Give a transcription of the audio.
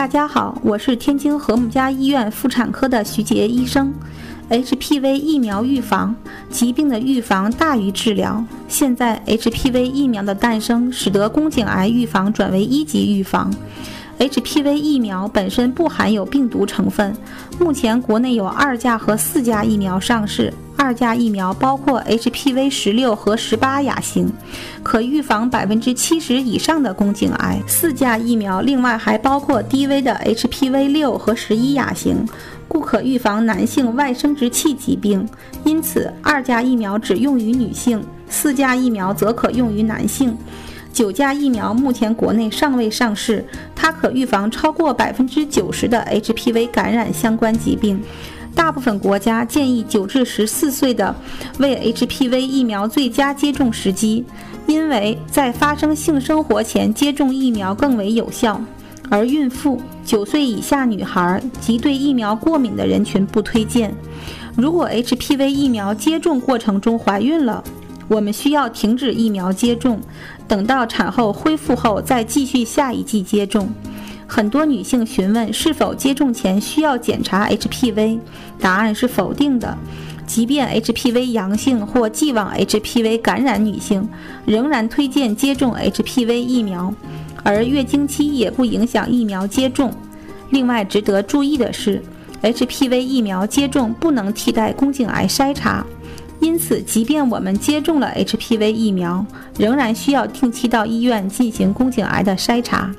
大家好，我是天津和睦家医院妇产科的徐杰医生。HPV 疫苗预防，疾病的预防大于治疗。现在 HPV 疫苗的诞生，使得宫颈癌预防转为一级预防。HPV 疫苗本身不含有病毒成分。目前国内有二价和四价疫苗上市。二价疫苗包括 HPV 十六和十八亚型，可预防百分之七十以上的宫颈癌。四价疫苗另外还包括低危的 HPV 六和十一亚型，故可预防男性外生殖器疾病。因此，二价疫苗只用于女性，四价疫苗则可用于男性。九价疫苗目前国内尚未上市，它可预防超过百分之九十的 HPV 感染相关疾病。大部分国家建议九至十四岁的为 HPV 疫苗最佳接种时机，因为在发生性生活前接种疫苗更为有效。而孕妇、九岁以下女孩及对疫苗过敏的人群不推荐。如果 HPV 疫苗接种过程中怀孕了，我们需要停止疫苗接种，等到产后恢复后再继续下一剂接种。很多女性询问是否接种前需要检查 HPV，答案是否定的。即便 HPV 阳性或既往 HPV 感染女性，仍然推荐接种 HPV 疫苗，而月经期也不影响疫苗接种。另外值得注意的是，HPV 疫苗接种不能替代宫颈癌筛查。因此，即便我们接种了 HPV 疫苗，仍然需要定期到医院进行宫颈癌的筛查。